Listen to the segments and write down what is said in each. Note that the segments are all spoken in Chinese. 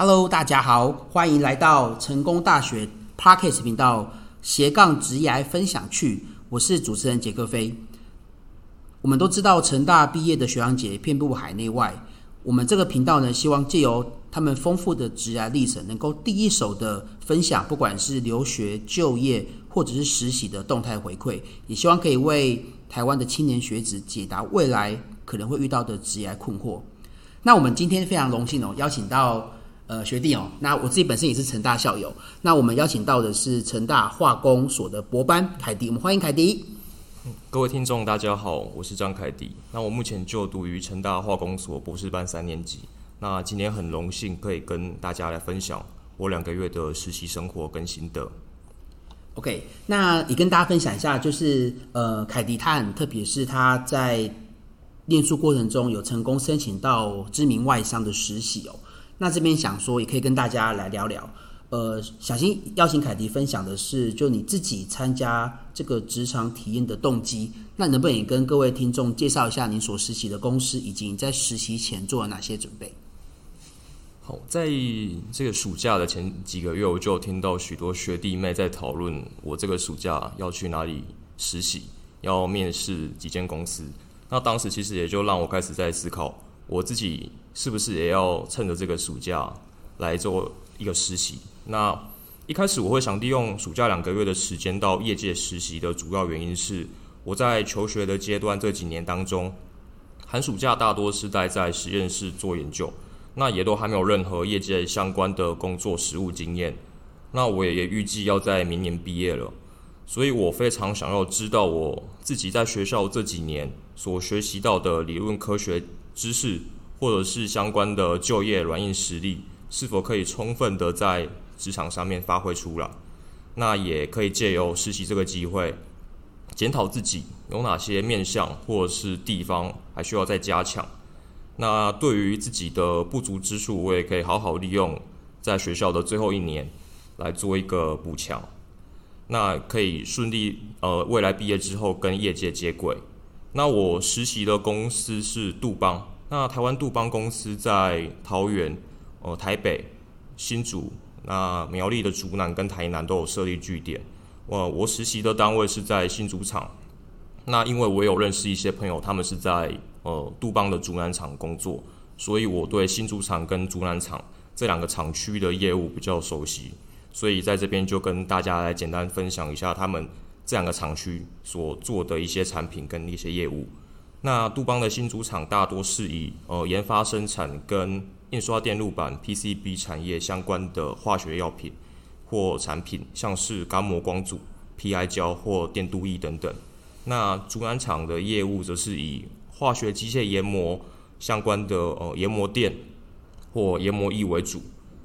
Hello，大家好，欢迎来到成功大学 Podcast 频道斜杠职涯分享区。我是主持人杰克飞。我们都知道成大毕业的学长姐遍布海内外。我们这个频道呢，希望借由他们丰富的职涯历程，能够第一手的分享，不管是留学、就业或者是实习的动态回馈，也希望可以为台湾的青年学子解答未来可能会遇到的职涯困惑。那我们今天非常荣幸哦，邀请到。呃，学弟哦，那我自己本身也是成大校友。那我们邀请到的是成大化工所的博班凯迪，我们欢迎凯迪。各位听众，大家好，我是张凯迪。那我目前就读于成大化工所博士班三年级。那今天很荣幸可以跟大家来分享我两个月的实习生活跟心得。OK，那也跟大家分享一下，就是呃，凯迪他很特别，是他在念书过程中有成功申请到知名外商的实习哦。那这边想说，也可以跟大家来聊聊。呃，小新邀请凯迪分享的是，就你自己参加这个职场体验的动机。那能不能也跟各位听众介绍一下你所实习的公司，以及你在实习前做了哪些准备？好，在这个暑假的前几个月，我就听到许多学弟妹在讨论我这个暑假要去哪里实习，要面试几间公司。那当时其实也就让我开始在思考。我自己是不是也要趁着这个暑假来做一个实习？那一开始我会想利用暑假两个月的时间到业界实习的主要原因是，我在求学的阶段这几年当中，寒暑假大多是待在实验室做研究，那也都还没有任何业界相关的工作实务经验。那我也也预计要在明年毕业了，所以我非常想要知道我自己在学校这几年所学习到的理论科学。知识或者是相关的就业软硬实力，是否可以充分的在职场上面发挥出来？那也可以借由实习这个机会，检讨自己有哪些面向或者是地方还需要再加强。那对于自己的不足之处，我也可以好好利用在学校的最后一年来做一个补强。那可以顺利呃未来毕业之后跟业界接轨。那我实习的公司是杜邦，那台湾杜邦公司在桃园、呃台北、新竹、那苗栗的竹南跟台南都有设立据点。我我实习的单位是在新竹厂，那因为我有认识一些朋友，他们是在呃杜邦的竹南厂工作，所以我对新竹厂跟竹南厂这两个厂区的业务比较熟悉，所以在这边就跟大家来简单分享一下他们。这两个厂区所做的一些产品跟一些业务，那杜邦的新主厂大多是以呃研发生产跟印刷电路板 PCB 产业相关的化学药品或产品，像是干膜光阻、PI 胶或电镀液等等。那竹南厂的业务则是以化学机械研磨相关的呃研磨垫或研磨液为主。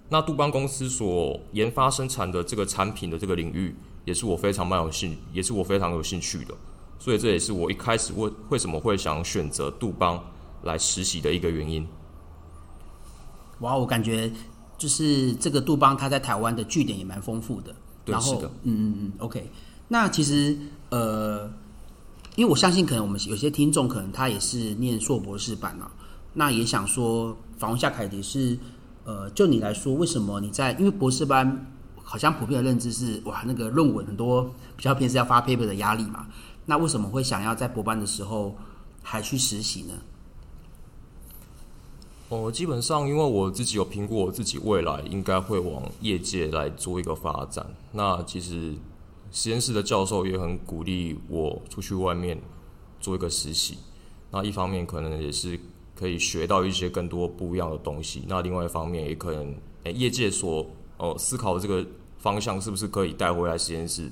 那杜邦公司所研发生产的这个产品的这个领域。也是我非常蛮有兴，也是我非常有兴趣的，所以这也是我一开始为为什么会想选择杜邦来实习的一个原因。哇，我感觉就是这个杜邦，他在台湾的据点也蛮丰富的。对，是的，嗯嗯嗯，OK。那其实呃，因为我相信，可能我们有些听众可能他也是念硕博士班啊，那也想说访问一下凯迪是呃，就你来说，为什么你在因为博士班？好像普遍的认知是，哇，那个论文很多，比较偏是要发 paper 的压力嘛。那为什么会想要在博班的时候还去实习呢？哦，基本上因为我自己有评估我自己未来应该会往业界来做一个发展。那其实实验室的教授也很鼓励我出去外面做一个实习。那一方面可能也是可以学到一些更多不一样的东西。那另外一方面也可能，诶，业界所哦思考这个。方向是不是可以带回来实验室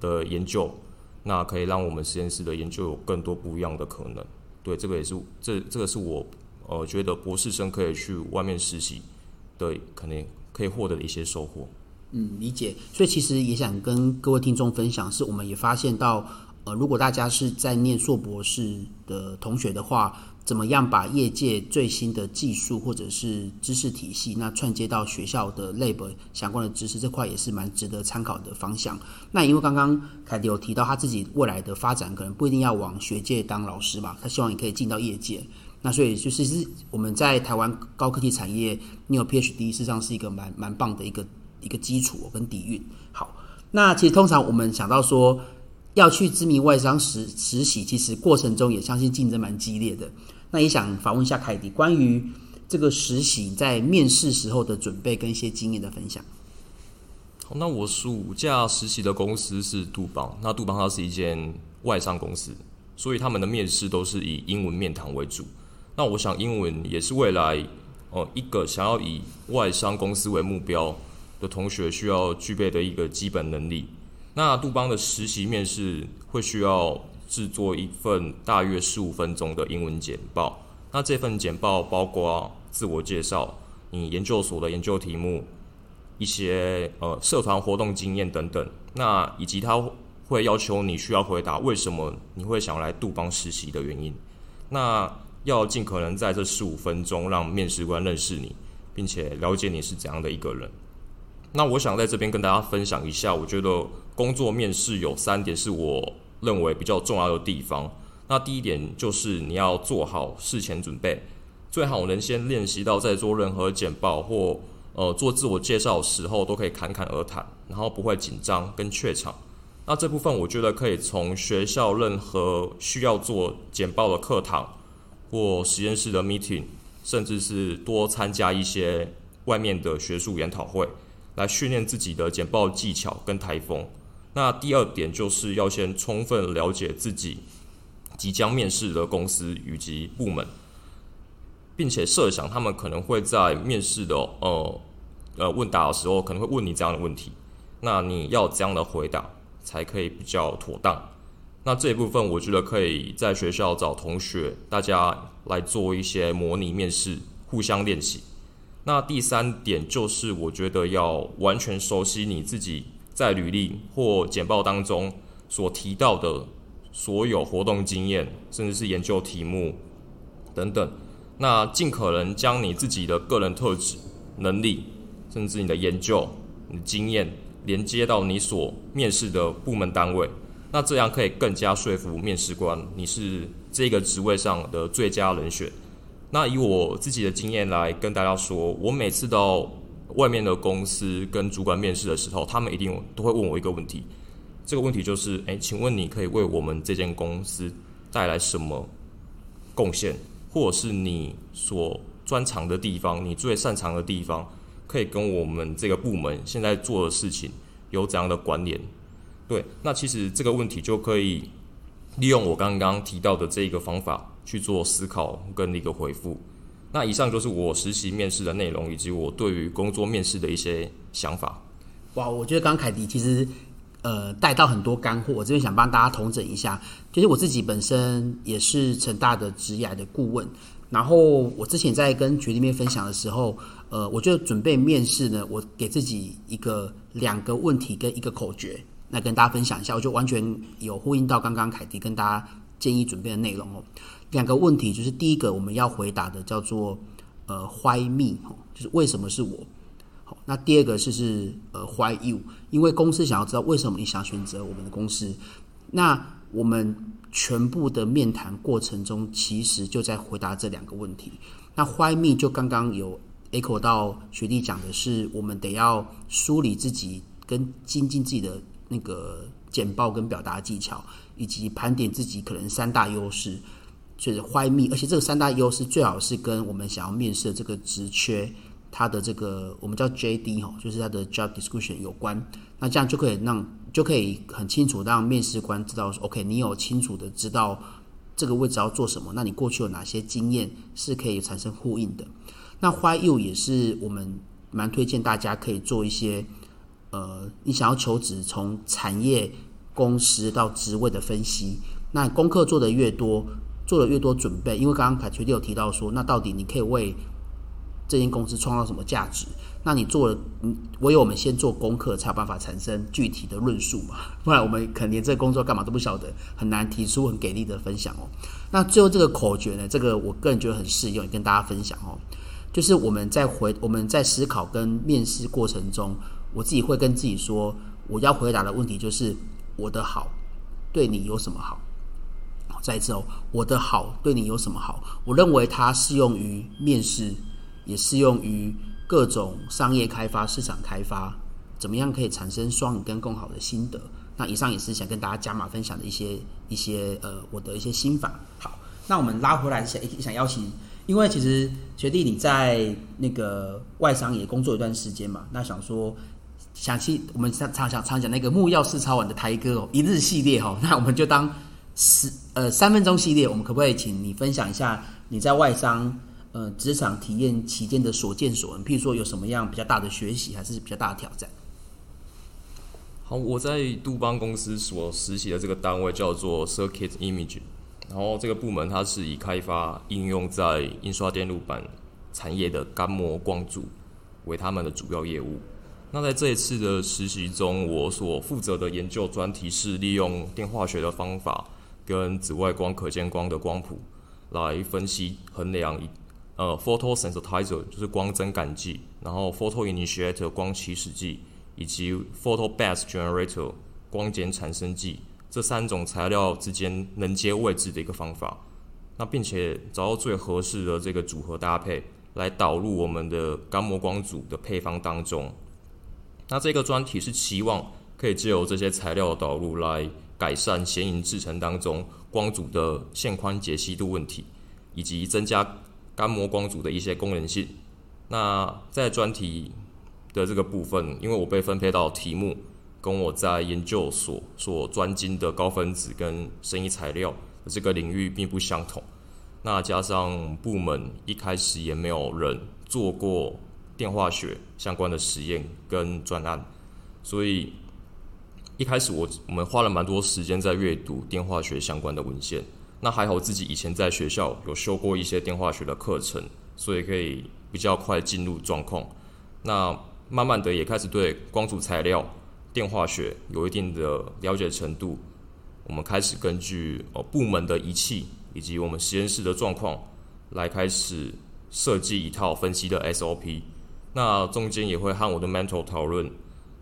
的研究？那可以让我们实验室的研究有更多不一样的可能。对，这个也是这这个是我呃觉得博士生可以去外面实习对可能可以获得一些收获。嗯，理解。所以其实也想跟各位听众分享，是我们也发现到，呃，如果大家是在念硕博士的同学的话。怎么样把业界最新的技术或者是知识体系，那串接到学校的 lab 相关的知识这块也是蛮值得参考的方向。那因为刚刚凯迪有提到他自己未来的发展可能不一定要往学界当老师嘛，他希望你可以进到业界。那所以就是是我们在台湾高科技产业，你有 PhD，事实上是一个蛮蛮棒的一个一个基础跟底蕴。好，那其实通常我们想到说要去知名外商实实习，其实过程中也相信竞争蛮激烈的。那也想访问一下凯迪，关于这个实习在面试时候的准备跟一些经验的分享。好，那我暑假实习的公司是杜邦，那杜邦它是一间外商公司，所以他们的面试都是以英文面谈为主。那我想，英文也是未来，呃，一个想要以外商公司为目标的同学需要具备的一个基本能力。那杜邦的实习面试会需要制作一份大约十五分钟的英文简报。那这份简报包括自我介绍、你研究所的研究题目、一些呃社团活动经验等等。那以及他会要求你需要回答为什么你会想来杜邦实习的原因。那要尽可能在这十五分钟让面试官认识你，并且了解你是怎样的一个人。那我想在这边跟大家分享一下，我觉得工作面试有三点是我认为比较重要的地方。那第一点就是你要做好事前准备，最好能先练习到在做任何简报或呃做自我介绍的时候都可以侃侃而谈，然后不会紧张跟怯场。那这部分我觉得可以从学校任何需要做简报的课堂。或实验室的 meeting，甚至是多参加一些外面的学术研讨会，来训练自己的简报技巧跟台风。那第二点就是要先充分了解自己即将面试的公司以及部门，并且设想他们可能会在面试的呃呃问答的时候可能会问你这样的问题，那你要这样的回答才可以比较妥当。那这一部分，我觉得可以在学校找同学，大家来做一些模拟面试，互相练习。那第三点就是，我觉得要完全熟悉你自己在履历或简报当中所提到的所有活动经验，甚至是研究题目等等。那尽可能将你自己的个人特质、能力，甚至你的研究、你的经验，连接到你所面试的部门单位。那这样可以更加说服面试官，你是这个职位上的最佳人选。那以我自己的经验来跟大家说，我每次到外面的公司跟主管面试的时候，他们一定都会问我一个问题。这个问题就是：诶，请问你可以为我们这间公司带来什么贡献，或者是你所专长的地方，你最擅长的地方，可以跟我们这个部门现在做的事情有怎样的关联？对，那其实这个问题就可以利用我刚刚提到的这个方法去做思考跟一个回复。那以上就是我实习面试的内容，以及我对于工作面试的一些想法。哇，我觉得刚刚凯迪其实呃带到很多干货，我这边想帮大家统整一下。其实我自己本身也是成大的职涯的顾问，然后我之前在跟学弟妹分享的时候，呃，我觉得准备面试呢，我给自己一个两个问题跟一个口诀。来跟大家分享一下，我就完全有呼应到刚刚凯迪跟大家建议准备的内容哦。两个问题，就是第一个我们要回答的叫做呃 “Why me”，就是为什么是我。好，那第二个是是呃 “Why you”，因为公司想要知道为什么你想选择我们的公司。那我们全部的面谈过程中，其实就在回答这两个问题。那 “Why me” 就刚刚有 echo 到学弟讲的是，我们得要梳理自己跟精进自己的。那个简报跟表达技巧，以及盘点自己可能三大优势，就是 Why me，而且这个三大优势最好是跟我们想要面试的这个职缺，它的这个我们叫 JD 哈，就是它的 Job Description 有关。那这样就可以让就可以很清楚让面试官知道说，OK，你有清楚的知道这个位置要做什么，那你过去有哪些经验是可以产生呼应的。那 Why you 也是我们蛮推荐大家可以做一些。呃，你想要求职，从产业、公司到职位的分析，那功课做得越多，做了越多准备，因为刚刚凯学弟有提到说，那到底你可以为这间公司创造什么价值？那你做了，嗯唯有我们先做功课，才有办法产生具体的论述嘛，不然我们可能连这个工作干嘛都不晓得，很难提出很给力的分享哦。那最后这个口诀呢，这个我个人觉得很适用，也跟大家分享哦，就是我们在回我们在思考跟面试过程中。我自己会跟自己说，我要回答的问题就是我的好对你有什么好？再一次哦，我的好对你有什么好？我认为它适用于面试，也适用于各种商业开发、市场开发，怎么样可以产生双赢跟更好的心得？那以上也是想跟大家加码分享的一些一些呃我的一些心法。好，那我们拉回来想想邀请，因为其实学弟你在那个外商也工作一段时间嘛，那想说。想去我们常常想常讲那个木曜四超玩的台歌哦，一日系列哈，那我们就当十呃三分钟系列，我们可不可以请你分享一下你在外商呃职场体验期间的所见所闻？譬如说有什么样比较大的学习，还是比较大的挑战？好，我在杜邦公司所实习的这个单位叫做 Circuit Image，然后这个部门它是以开发应用在印刷电路板产业的干膜光组为他们的主要业务。那在这一次的实习中，我所负责的研究专题是利用电化学的方法跟紫外光可见光的光谱来分析衡量一呃 photosensitizer 就是光增感剂，然后 photoinitiator 光起始剂以及 photobath generator 光碱产生剂这三种材料之间能接位置的一个方法。那并且找到最合适的这个组合搭配来导入我们的干膜光组的配方当中。那这个专题是期望可以借由这些材料的导入来改善显影制程当中光组的线宽解析度问题，以及增加干膜光组的一些功能性。那在专题的这个部分，因为我被分配到题目跟我在研究所所专精的高分子跟生医材料这个领域并不相同，那加上部门一开始也没有人做过。电化学相关的实验跟专案，所以一开始我我们花了蛮多时间在阅读电化学相关的文献。那还好自己以前在学校有修过一些电化学的课程，所以可以比较快进入状况。那慢慢的也开始对光组材料、电化学有一定的了解程度。我们开始根据哦部门的仪器以及我们实验室的状况来开始设计一套分析的 SOP。那中间也会和我的 mentor 讨论，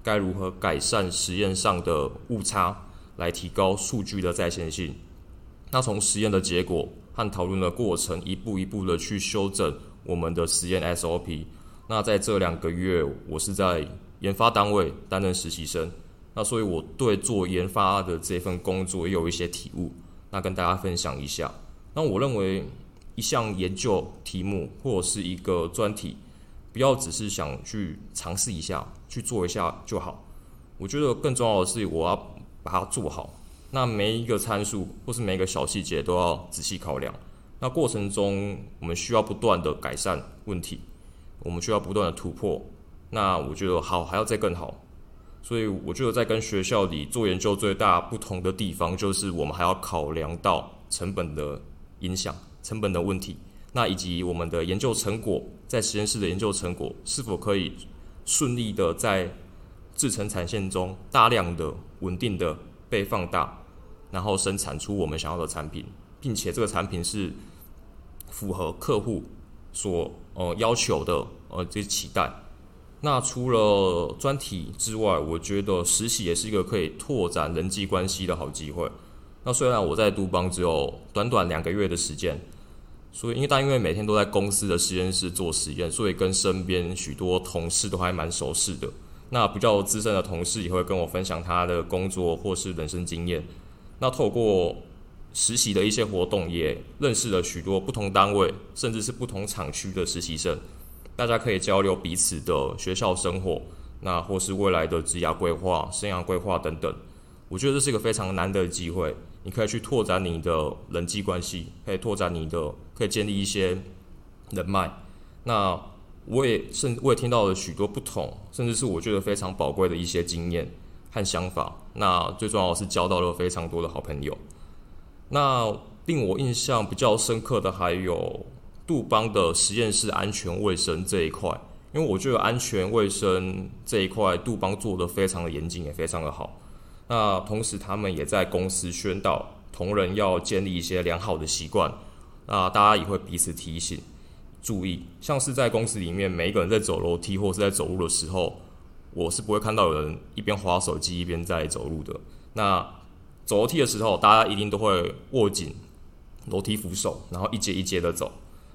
该如何改善实验上的误差，来提高数据的再现性。那从实验的结果和讨论的过程，一步一步的去修正我们的实验 SOP。那在这两个月，我是在研发单位担任实习生，那所以我对做研发的这份工作也有一些体悟，那跟大家分享一下。那我认为一项研究题目或者是一个专题。不要只是想去尝试一下，去做一下就好。我觉得更重要的是，我要把它做好。那每一个参数或是每一个小细节都要仔细考量。那过程中，我们需要不断的改善问题，我们需要不断的突破。那我觉得好还要再更好。所以我觉得在跟学校里做研究最大不同的地方，就是我们还要考量到成本的影响、成本的问题。那以及我们的研究成果，在实验室的研究成果是否可以顺利的在制程产线中大量的、稳定的被放大，然后生产出我们想要的产品，并且这个产品是符合客户所呃要求的呃这些期待。那除了专题之外，我觉得实习也是一个可以拓展人际关系的好机会。那虽然我在杜邦只有短短两个月的时间。所以，因为但因为每天都在公司的实验室做实验，所以跟身边许多同事都还蛮熟悉的。那比较资深的同事也会跟我分享他的工作或是人生经验。那透过实习的一些活动，也认识了许多不同单位甚至是不同厂区的实习生。大家可以交流彼此的学校生活，那或是未来的职业规划、生涯规划等等。我觉得这是一个非常难得的机会。你可以去拓展你的人际关系，可以拓展你的，可以建立一些人脉。那我也甚，我也听到了许多不同，甚至是我觉得非常宝贵的一些经验和想法。那最重要的是交到了非常多的好朋友。那令我印象比较深刻的还有杜邦的实验室安全卫生这一块，因为我觉得安全卫生这一块杜邦做得非常的严谨，也非常的好。那同时，他们也在公司宣导同仁要建立一些良好的习惯。那大家也会彼此提醒、注意。像是在公司里面，每一个人在走楼梯或是在走路的时候，我是不会看到有人一边滑手机一边在走路的。那走楼梯的时候，大家一定都会握紧楼梯扶手，然后一阶一阶的走。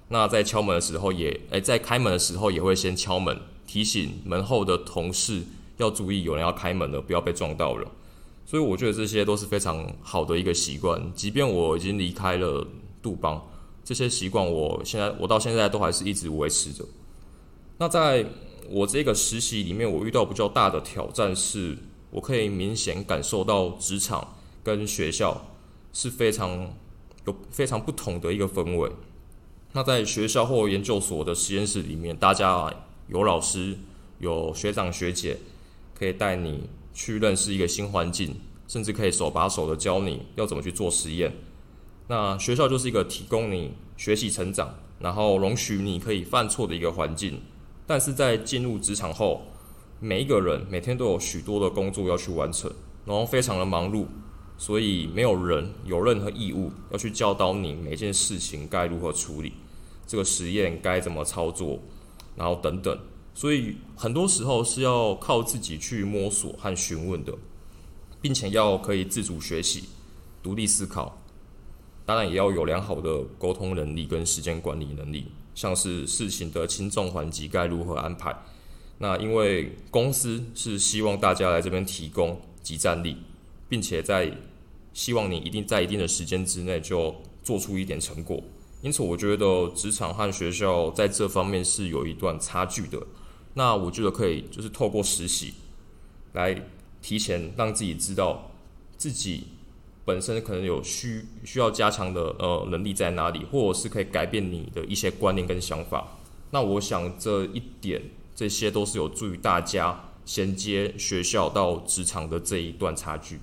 那在敲门的时候也，也哎，在开门的时候也会先敲门，提醒门后的同事要注意，有人要开门了，不要被撞到了。所以我觉得这些都是非常好的一个习惯。即便我已经离开了杜邦，这些习惯我现在我到现在都还是一直维持着。那在我这个实习里面，我遇到比较大的挑战是，我可以明显感受到职场跟学校是非常有非常不同的一个氛围。那在学校或研究所的实验室里面，大家有老师、有学长学姐，可以带你去认识一个新环境，甚至可以手把手的教你要怎么去做实验。那学校就是一个提供你学习成长，然后容许你可以犯错的一个环境。但是在进入职场后，每一个人每天都有许多的工作要去完成，然后非常的忙碌，所以没有人有任何义务要去教导你每件事情该如何处理，这个实验该怎么操作，然后等等。所以很多时候是要靠自己去摸索和询问的，并且要可以自主学习、独立思考，当然也要有良好的沟通能力跟时间管理能力，像是事情的轻重缓急该如何安排。那因为公司是希望大家来这边提供集战力，并且在希望你一定在一定的时间之内就做出一点成果，因此我觉得职场和学校在这方面是有一段差距的。那我觉得可以就是透过实习来提前让自己知道自己本身可能有需需要加强的呃能力在哪里，或者是可以改变你的一些观念跟想法。那我想这一点。这些都是有助于大家衔接学校到职场的这一段差距。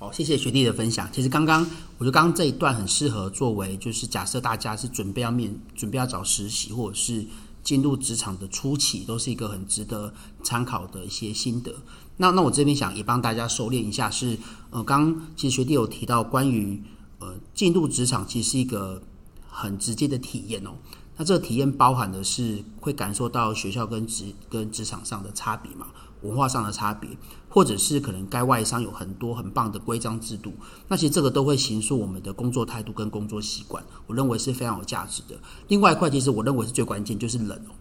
好，谢谢学弟的分享。其实刚刚我觉得刚刚这一段很适合作为，就是假设大家是准备要面准备要找实习，或者是进入职场的初期，都是一个很值得参考的一些心得。那那我这边想也帮大家收敛一下是，呃，刚其实学弟有提到关于呃进入职场，其实是一个很直接的体验哦。那这个体验包含的是会感受到学校跟职跟职场上的差别嘛，文化上的差别，或者是可能该外商有很多很棒的规章制度，那其实这个都会形塑我们的工作态度跟工作习惯，我认为是非常有价值的。另外一块，其实我认为是最关键，就是人哦，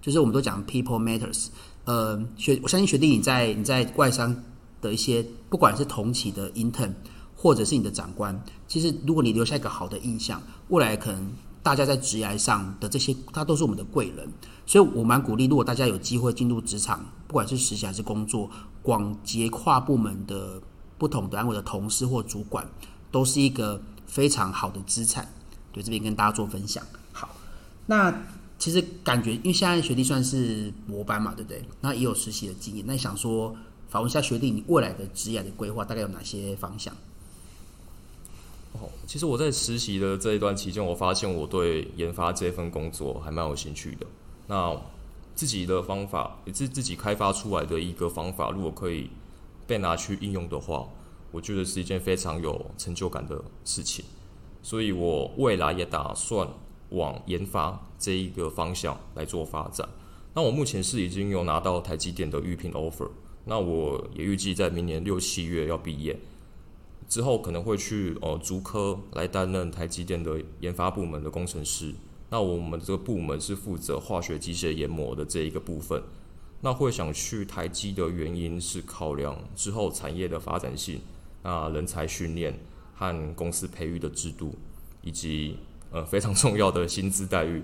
就是我们都讲 people matters。呃，学我相信学弟你在你在外商的一些，不管是同期的 intern，或者是你的长官，其实如果你留下一个好的印象，未来可能。大家在职涯上的这些，他都是我们的贵人，所以我蛮鼓励，如果大家有机会进入职场，不管是实习还是工作，广结跨部门的不同单位的同事或主管，都是一个非常好的资产。对，这边跟大家做分享。好，那其实感觉，因为现在学弟算是模班嘛，对不对？那也有实习的经验，那想说访问一下学弟，你未来的职业的规划大概有哪些方向？其实我在实习的这一段期间，我发现我对研发这份工作还蛮有兴趣的。那自己的方法也是自己开发出来的一个方法，如果可以被拿去应用的话，我觉得是一件非常有成就感的事情。所以我未来也打算往研发这一个方向来做发展。那我目前是已经有拿到台积电的预聘 offer，那我也预计在明年六七月要毕业。之后可能会去呃竹科来担任台积电的研发部门的工程师。那我们这个部门是负责化学机械研磨的这一个部分。那会想去台积的原因是考量之后产业的发展性，那人才训练和公司培育的制度，以及呃非常重要的薪资待遇。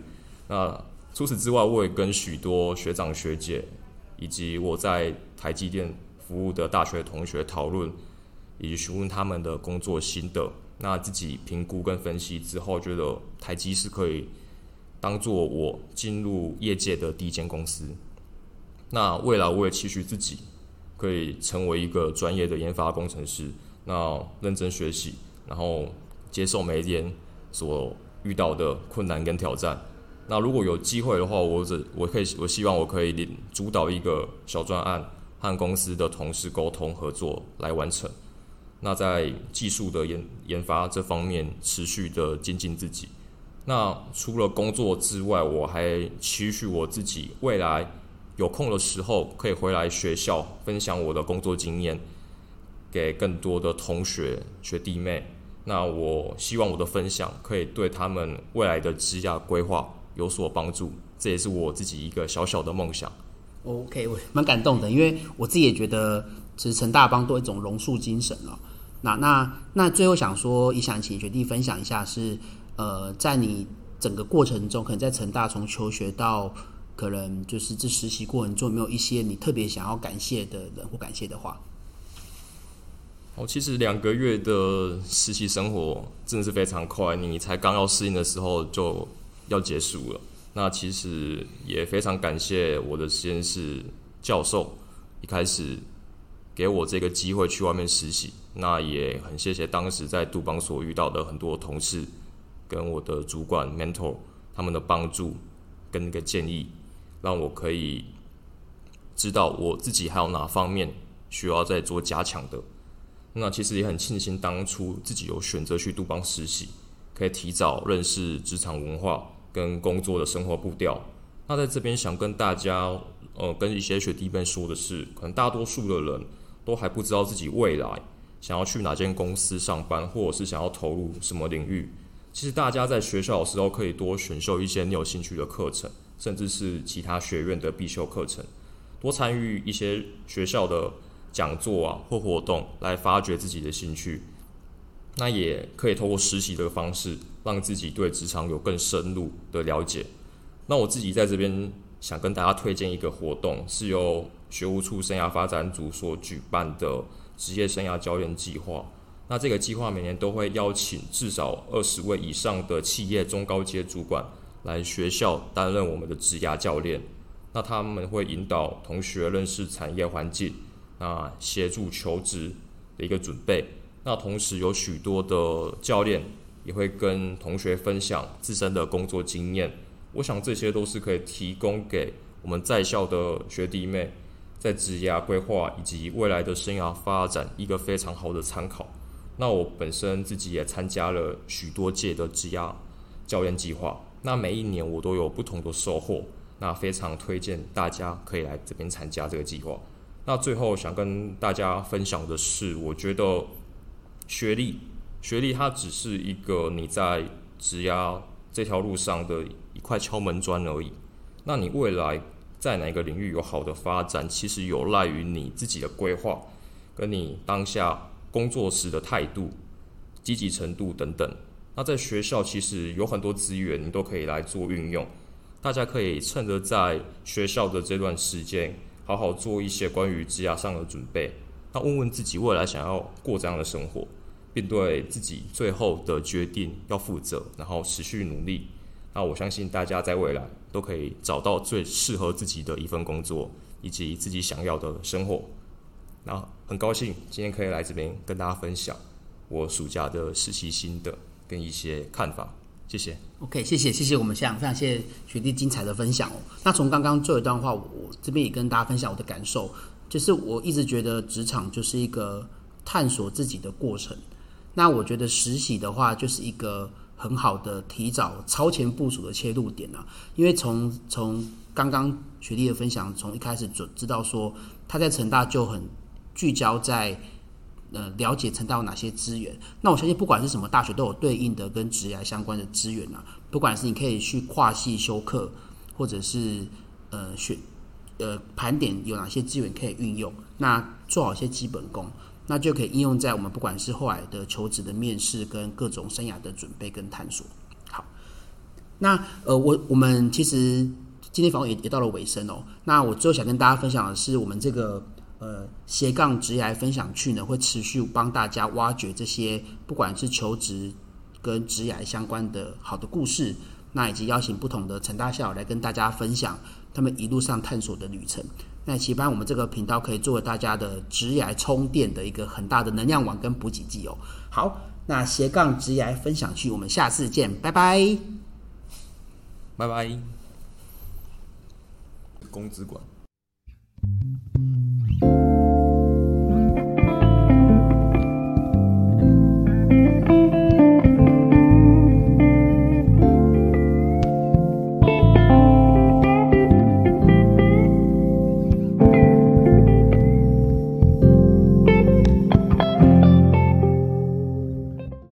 那除此之外，我也跟许多学长学姐以及我在台积电服务的大学同学讨论。以及询问他们的工作心得，那自己评估跟分析之后，觉得台积是可以当做我进入业界的第一间公司。那未来我也期许自己可以成为一个专业的研发工程师，那认真学习，然后接受每一天所遇到的困难跟挑战。那如果有机会的话，我只我可以我希望我可以领主导一个小专案，和公司的同事沟通合作来完成。那在技术的研研发这方面持续的精进自己。那除了工作之外，我还期许我自己未来有空的时候可以回来学校分享我的工作经验，给更多的同学学弟妹那我希望我的分享可以对他们未来的职业规划有所帮助，这也是我自己一个小小的梦想。OK，我蛮感动的，因为我自己也觉得，其实陈大帮都有一种榕树精神了。那那那最后想说，也想请学弟分享一下，是呃，在你整个过程中，可能在成大从求学到可能就是这实习过程中，有没有一些你特别想要感谢的人或感谢的话？哦，其实两个月的实习生活真的是非常快，你才刚要适应的时候就要结束了。那其实也非常感谢我的实验室教授，一开始给我这个机会去外面实习。那也很谢谢当时在杜邦所遇到的很多同事，跟我的主管 mentor 他们的帮助跟一个建议，让我可以知道我自己还有哪方面需要再做加强的。那其实也很庆幸当初自己有选择去杜邦实习，可以提早认识职场文化。跟工作的生活步调，那在这边想跟大家，呃，跟一些学弟妹说的是，可能大多数的人都还不知道自己未来想要去哪间公司上班，或者是想要投入什么领域。其实大家在学校的时候可以多选修一些你有兴趣的课程，甚至是其他学院的必修课程，多参与一些学校的讲座啊或活动，来发掘自己的兴趣。那也可以透过实习的方式，让自己对职场有更深入的了解。那我自己在这边想跟大家推荐一个活动，是由学务处生涯发展组所举办的职业生涯教练计划。那这个计划每年都会邀请至少二十位以上的企业中高阶主管来学校担任我们的职涯教练。那他们会引导同学认识产业环境，那协助求职的一个准备。那同时有许多的教练也会跟同学分享自身的工作经验，我想这些都是可以提供给我们在校的学弟妹在职涯规划以及未来的生涯发展一个非常好的参考。那我本身自己也参加了许多届的职涯教练计划，那每一年我都有不同的收获，那非常推荐大家可以来这边参加这个计划。那最后想跟大家分享的是，我觉得。学历，学历它只是一个你在职涯这条路上的一块敲门砖而已。那你未来在哪个领域有好的发展，其实有赖于你自己的规划，跟你当下工作时的态度、积极程度等等。那在学校其实有很多资源，你都可以来做运用。大家可以趁着在学校的这段时间，好好做一些关于职涯上的准备。那问问自己未来想要过怎样的生活，并对自己最后的决定要负责，然后持续努力。那我相信大家在未来都可以找到最适合自己的一份工作，以及自己想要的生活。那很高兴今天可以来这边跟大家分享我暑假的实习心得跟一些看法。谢谢。OK，谢谢谢谢我们向非常谢谢学弟精彩的分享哦。那从刚刚最后一段话，我这边也跟大家分享我的感受。就是我一直觉得职场就是一个探索自己的过程。那我觉得实习的话，就是一个很好的提早超前部署的切入点啊。因为从从刚刚学弟的分享，从一开始就知道说他在成大就很聚焦在呃了解成大有哪些资源。那我相信不管是什么大学都有对应的跟职涯相关的资源啊。不管是你可以去跨系修课，或者是呃选。呃，盘点有哪些资源可以运用，那做好一些基本功，那就可以应用在我们不管是后来的求职的面试跟各种生涯的准备跟探索。好，那呃，我我们其实今天访问也也到了尾声哦。那我最后想跟大家分享的是，我们这个呃斜杠职涯分享区呢，会持续帮大家挖掘这些不管是求职跟职涯相关的好的故事，那以及邀请不同的陈大校来跟大家分享。他们一路上探索的旅程，那期盼我们这个频道可以作为大家的职涯充电的一个很大的能量网跟补给剂哦。好，那斜杠职涯分享区，我们下次见，拜拜，拜拜。工资馆。